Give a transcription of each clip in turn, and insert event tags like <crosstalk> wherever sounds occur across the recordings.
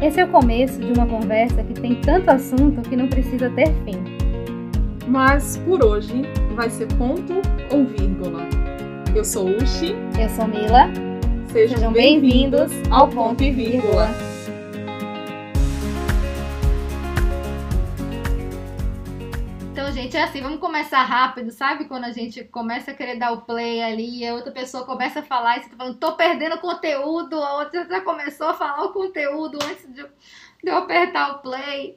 Esse é o começo de uma conversa que tem tanto assunto que não precisa ter fim. Mas por hoje vai ser ponto ou vírgula. Eu sou Uchi. Eu sou Mila. Sejam, Sejam bem-vindos ao Ponto e Vírgula. Gente, é assim, vamos começar rápido, sabe? Quando a gente começa a querer dar o play ali e a outra pessoa começa a falar e você tá falando, tô perdendo conteúdo, a outra já começou a falar o conteúdo antes de eu, apertar o play.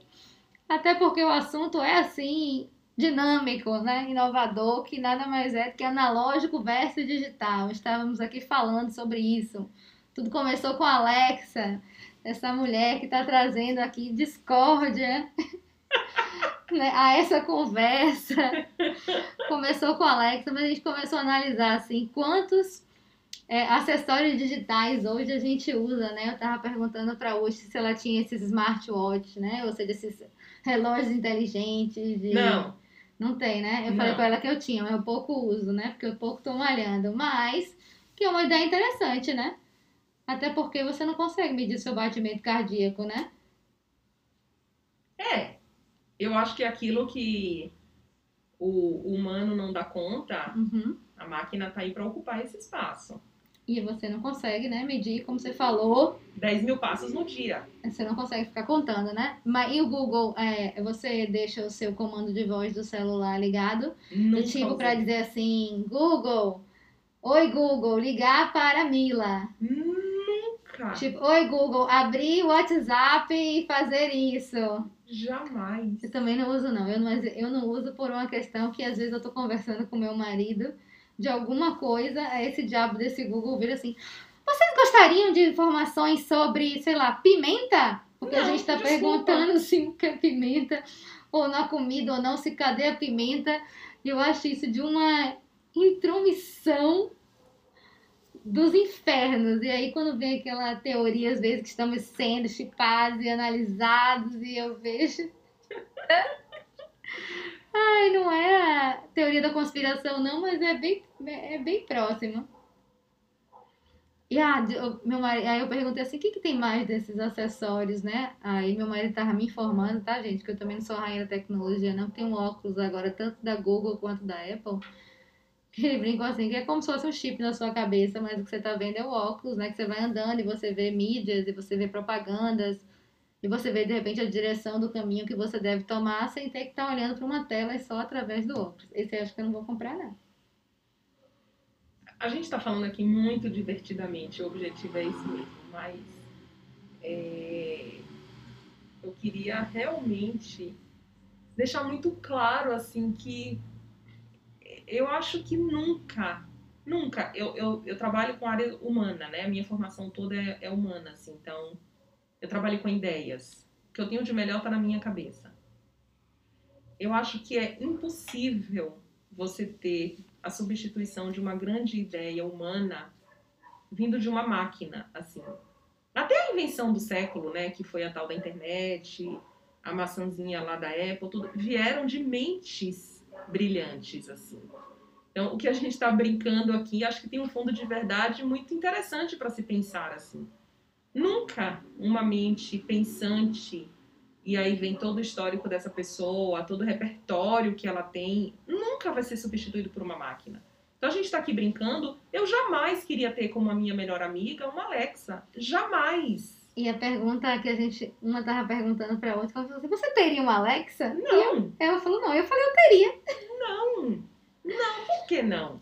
Até porque o assunto é assim, dinâmico, né? Inovador, que nada mais é do que analógico versus digital. Estávamos aqui falando sobre isso. Tudo começou com a Alexa, essa mulher que está trazendo aqui discórdia né, a essa conversa. <laughs> Começou com a Alexa, mas a gente começou a analisar assim, quantos é, acessórios digitais hoje a gente usa, né? Eu tava perguntando para hoje se ela tinha esses smartwatches, né? Ou seja, esses relógios inteligentes. De... Não. Não tem, né? Eu Não. falei com ela que eu tinha, mas eu pouco uso, né? Porque eu pouco tô malhando. Mas que é uma ideia interessante, né? Até porque você não consegue medir seu batimento cardíaco, né? É. Eu acho que aquilo que o humano não dá conta, Uhum. a máquina tá aí para ocupar esse espaço. E você não consegue, né, medir, como você falou, 10 mil passos no dia. você não consegue ficar contando, né? Mas e o Google, é, você deixa o seu comando de voz do celular ligado? Nunca tipo, pra dizer assim, Google, oi Google, ligar para Mila. Nunca. Tipo, oi Google, abrir o WhatsApp e fazer isso. Jamais. Eu também não uso, não. Eu, não. eu não uso por uma questão que às vezes eu tô conversando com meu marido de alguma coisa, aí esse diabo desse Google vira assim: vocês gostariam de informações sobre, sei lá, pimenta? Porque a Não, gente tá desculpa. perguntando se o que é pimenta, ou na comida ou não, se cadê a pimenta. E eu acho isso de uma intromissão dos infernos. E aí, quando vem aquela teoria, às vezes, que estamos sendo chipados e analisados, e eu vejo. <laughs> Ai, não é a teoria da conspiração, não, mas é bem, é bem próximo. E ah, meu marido, aí eu perguntei assim, o que, que tem mais desses acessórios, né? Aí meu marido tava me informando, tá, gente? Que eu também não sou rainha da tecnologia, não. Tem um óculos agora, tanto da Google quanto da Apple. Ele <laughs> brincou assim, que é como se fosse um chip na sua cabeça, mas o que você tá vendo é o óculos, né? Que você vai andando e você vê mídias e você vê propagandas. E você vê, de repente, a direção do caminho que você deve tomar sem ter que estar olhando para uma tela e só através do óculos. Esse eu acho que eu não vou comprar, não. A gente tá falando aqui muito divertidamente, o objetivo é esse mesmo, mas é, eu queria realmente deixar muito claro assim que eu acho que nunca, nunca, eu, eu, eu trabalho com área humana, né? A minha formação toda é, é humana, assim, então eu trabalho com ideias. O que eu tenho de melhor tá na minha cabeça. Eu acho que é impossível você ter a substituição de uma grande ideia humana vindo de uma máquina, assim. Até a invenção do século, né, que foi a tal da internet, a maçãzinha lá da Apple, tudo, vieram de mentes brilhantes, assim. Então, o que a gente está brincando aqui, acho que tem um fundo de verdade muito interessante para se pensar, assim. Nunca uma mente pensante e aí vem todo o histórico dessa pessoa, todo o repertório que ela tem, nunca vai ser substituído por uma máquina. Então a gente está aqui brincando, eu jamais queria ter como a minha melhor amiga uma Alexa. Jamais. E a pergunta que a gente, uma tava perguntando pra outra, ela falou assim, você teria uma Alexa? Não, Ela falou, não. Eu falei, eu teria. não, não, por que não?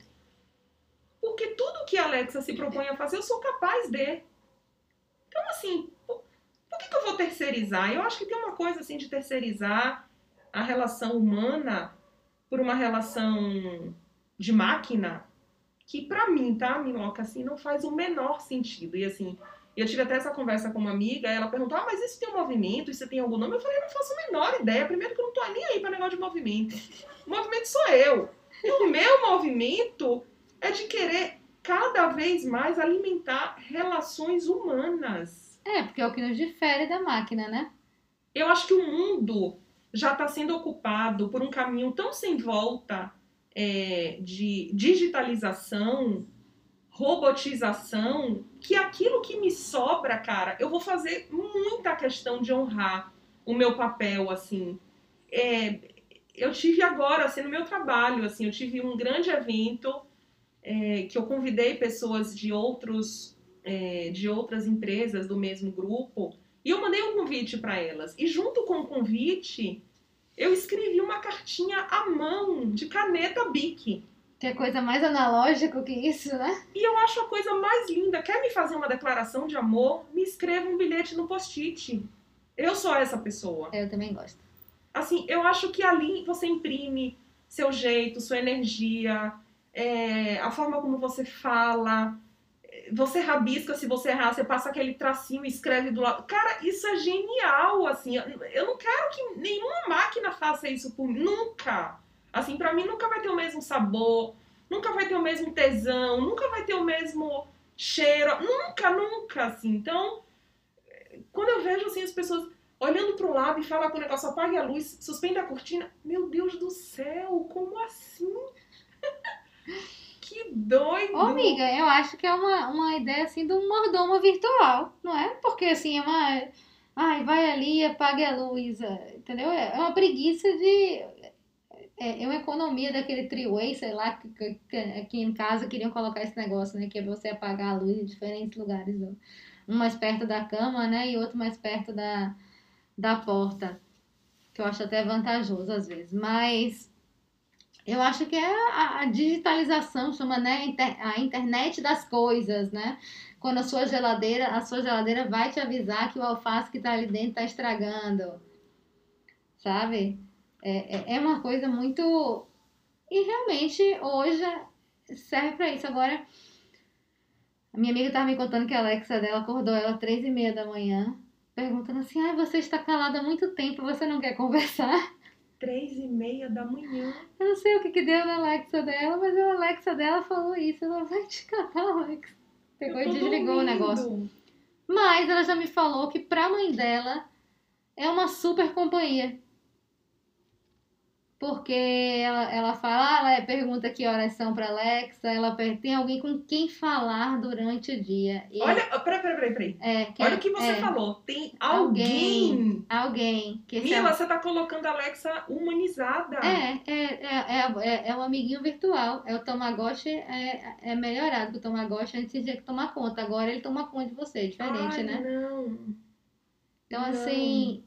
Porque tudo que a Alexa se propõe a fazer, eu sou capaz de. Então, assim, por, por que, que eu vou terceirizar? Eu acho que tem uma coisa assim de terceirizar a relação humana por uma relação de máquina que pra mim, tá, Miloca, assim, não faz o menor sentido. E assim, eu tive até essa conversa com uma amiga, ela perguntou, ah, mas isso tem um movimento, isso tem algum nome? Eu falei, eu não faço a menor ideia. Primeiro que eu não tô nem aí pra negócio de movimento. O movimento sou eu. E o meu movimento é de querer cada vez mais alimentar relações humanas. É, porque é o que nos difere da máquina, né? Eu acho que o mundo já está sendo ocupado por um caminho tão sem volta é, de digitalização, robotização que aquilo que me sobra, cara, eu vou fazer muita questão de honrar o meu papel, assim. É, eu tive agora, assim, no meu trabalho, assim, eu tive um grande evento é, que eu convidei pessoas de outros, é, de outras empresas do mesmo grupo e eu mandei um convite para elas. E junto com o convite, eu escrevi uma cartinha à mão, de caneta Bic. Que é coisa mais analógica que isso, né? E eu acho a coisa mais linda. Quer me fazer uma declaração de amor? Me escreva um bilhete no post-it. Eu sou essa pessoa. Eu também gosto. Assim, eu acho que ali você imprime seu jeito, sua energia, é, a forma como você fala. Você rabisca, se você errar, você passa aquele tracinho e escreve do lado. Cara, isso é genial, assim. Eu não quero que nenhuma máquina faça isso por mim. Nunca. Assim, para mim nunca vai ter o mesmo sabor, nunca vai ter o mesmo tesão, nunca vai ter o mesmo cheiro, nunca, nunca, assim. Então, quando eu vejo assim as pessoas olhando para o lado e falam com o negócio apague a luz, suspenda a cortina, meu Deus do céu, como assim? <laughs> que doido! Ô, amiga, eu acho que é uma, uma ideia assim de um mordomo virtual, não é? Porque assim é uma. Ai, vai ali, apague a luz, é, entendeu? É uma preguiça de é, é uma economia daquele triway, sei lá, que, que, aqui em casa queriam colocar esse negócio, né? Que é você apagar a luz em diferentes lugares. Um mais perto da cama, né? E outro mais perto da, da porta. Que eu acho até vantajoso às vezes. Mas eu acho que é a, a digitalização, chama, né? A internet das coisas, né? Quando a sua geladeira, a sua geladeira vai te avisar que o alface que tá ali dentro tá estragando. Sabe? É, é, é uma coisa muito. E realmente hoje serve para isso. Agora, a minha amiga estava me contando que a Alexa dela acordou ela às três e meia da manhã, perguntando assim: ah, você está calada há muito tempo, você não quer conversar? Três e meia da manhã. Eu não sei o que, que deu na Alexa dela, mas a Alexa dela falou isso. Ela vai te catar, Alexa. Pegou e desligou dormindo. o negócio. Mas ela já me falou que pra mãe dela é uma super companhia. Porque ela, ela fala, ela pergunta que horas são para Alexa, ela tem alguém com quem falar durante o dia. E Olha, peraí, peraí, peraí. É, que, Olha o que você é, falou, tem alguém. Alguém. alguém que Mila, você tá colocando a Alexa humanizada. É, é, é, é, é um amiguinho virtual. É o Tamagotchi é, é melhorado, o Tamagotchi antes tinha que tomar conta, agora ele toma conta de você, é diferente, Ai, né? não. Então, não. assim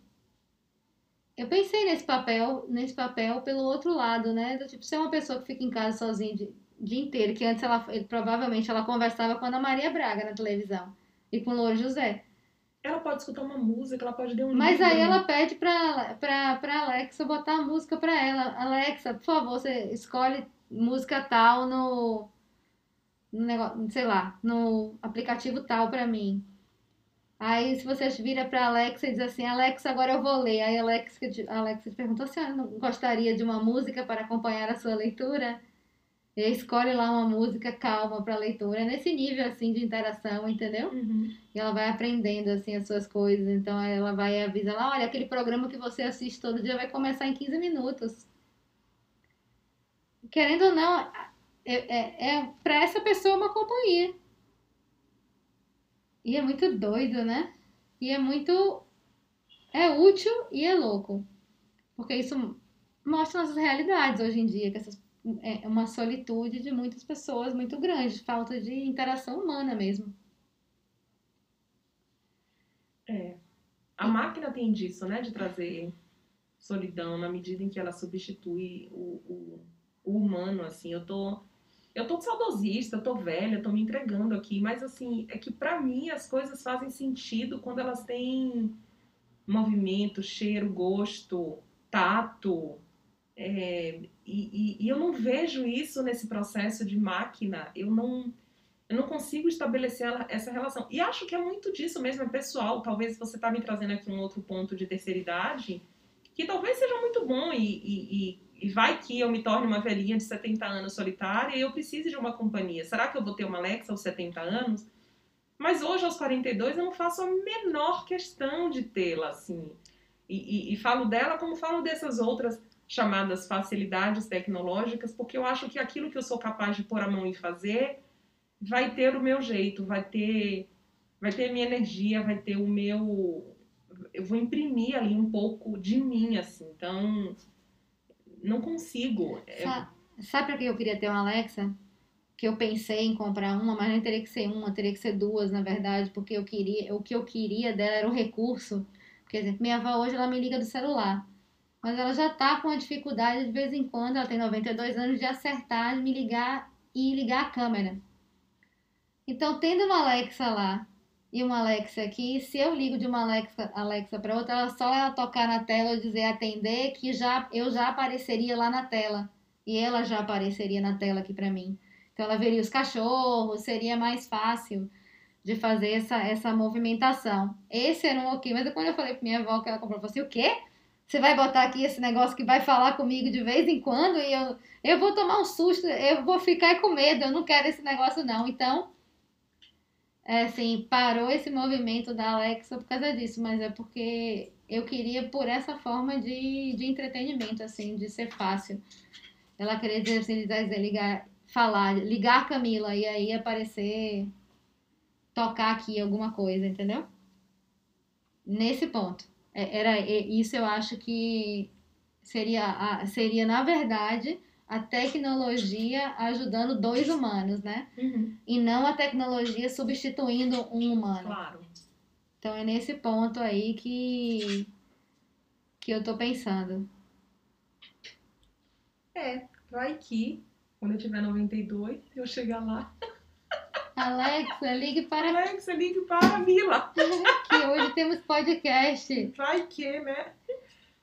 eu pensei nesse papel, nesse papel pelo outro lado, né? Do tipo, ser uma pessoa que fica em casa sozinha o dia inteiro, que antes ela provavelmente ela conversava com a Ana Maria Braga na televisão e com o Louro José. Ela pode escutar uma música, ela pode ler um Mas livro. aí ela pede pra, pra, pra Alexa botar a música pra ela. Alexa, por favor, você escolhe música tal no, no negócio, sei lá, no aplicativo tal pra mim. Aí, se você vira para Alexa e diz assim, Alexa, agora eu vou ler. Aí, Alexa, Alexa te perguntou se ela não gostaria de uma música para acompanhar a sua leitura. E escolhe lá uma música calma para leitura. É nesse nível, assim, de interação, entendeu? Uhum. E ela vai aprendendo, assim, as suas coisas. Então, ela vai avisar lá, olha, aquele programa que você assiste todo dia vai começar em 15 minutos. Querendo ou não, é, é, é para essa pessoa uma companhia. E é muito doido, né? E é muito. É útil e é louco. Porque isso mostra nossas realidades hoje em dia, que essas, é uma solitude de muitas pessoas muito grande, falta de interação humana mesmo. É. A máquina tem disso, né? De trazer solidão na medida em que ela substitui o, o, o humano, assim. Eu tô eu tô saudosista, eu tô velha, eu tô me entregando aqui, mas assim, é que para mim as coisas fazem sentido quando elas têm movimento, cheiro, gosto, tato. É, e, e, e, eu não vejo isso nesse processo de máquina, eu não, eu não consigo estabelecer essa relação. E acho que é muito disso mesmo, é pessoal. Talvez você tá me trazendo aqui um outro ponto de terceira idade, que talvez seja muito bom e, e e vai que eu me torne uma velhinha de 70 anos solitária e eu precise de uma companhia. Será que eu vou ter uma Alexa aos 70 anos? Mas hoje, aos 42, eu não faço a menor questão de tê-la, assim. E, e, e, falo dela como falo dessas outras chamadas facilidades tecnológicas, porque eu acho que aquilo que eu sou capaz de pôr a mão e fazer vai ter o meu jeito, vai ter, vai ter a minha energia, vai ter o meu. Eu vou imprimir ali um pouco de mim, assim. Então, não consigo. É, Sa- Sabe pra que eu queria ter uma Alexa? Que eu pensei em comprar uma, mas não teria que ser uma, teria que ser duas, na verdade, porque eu queria, o que eu queria dela era o recurso. Por exemplo, minha avó hoje ela me liga do celular, mas ela já tá com a dificuldade de vez em quando, ela tem 92 anos, de acertar, de me ligar e ligar a câmera. Então, tendo uma Alexa lá e uma Alexa aqui, se eu ligo de uma Alexa, Alexa para outra, ela só ela tocar na tela e dizer atender, que já eu já apareceria lá na tela e ela já apareceria na tela aqui para mim. Então ela veria os cachorros, seria mais fácil de fazer essa, essa movimentação. Esse era um ok, mas quando eu falei pra minha avó que ela comprou, eu falei assim, o quê? Você vai botar aqui esse negócio que vai falar comigo de vez em quando e eu, eu vou tomar um susto, eu vou ficar com medo, eu não quero esse negócio não. Então, assim, parou esse movimento da Alexa por causa disso, mas é porque eu queria por essa forma de, de entretenimento, assim, de ser fácil. Ela queria dizer assim, dizer, ligar, falar, ligar Camila e aí aparecer, tocar aqui alguma coisa, entendeu? Nesse ponto. É, Era é, isso eu acho que seria, a- seria na verdade a tecnologia ajudando dois humanos, né? Uhum, E não a tecnologia substituindo um humano. claro. Então é nesse ponto aí que que eu tô pensando. É, vai que quando eu tiver 92, eu chegar lá. <laughs> Alexa, ligue para Alexa, ligue para a Mila. <laughs> que hoje temos podcast, Vai que, né?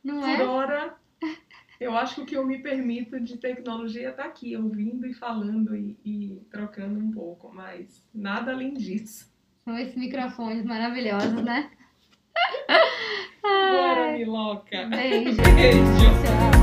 não Por é? hora, eu acho que o que eu me permito de tecnologia tá aqui, ouvindo e falando e, e trocando um pouco, mas nada além disso. São esses microfones maravilhosos, né? Bora, Miloca! Beijo. Beijo! Tchau.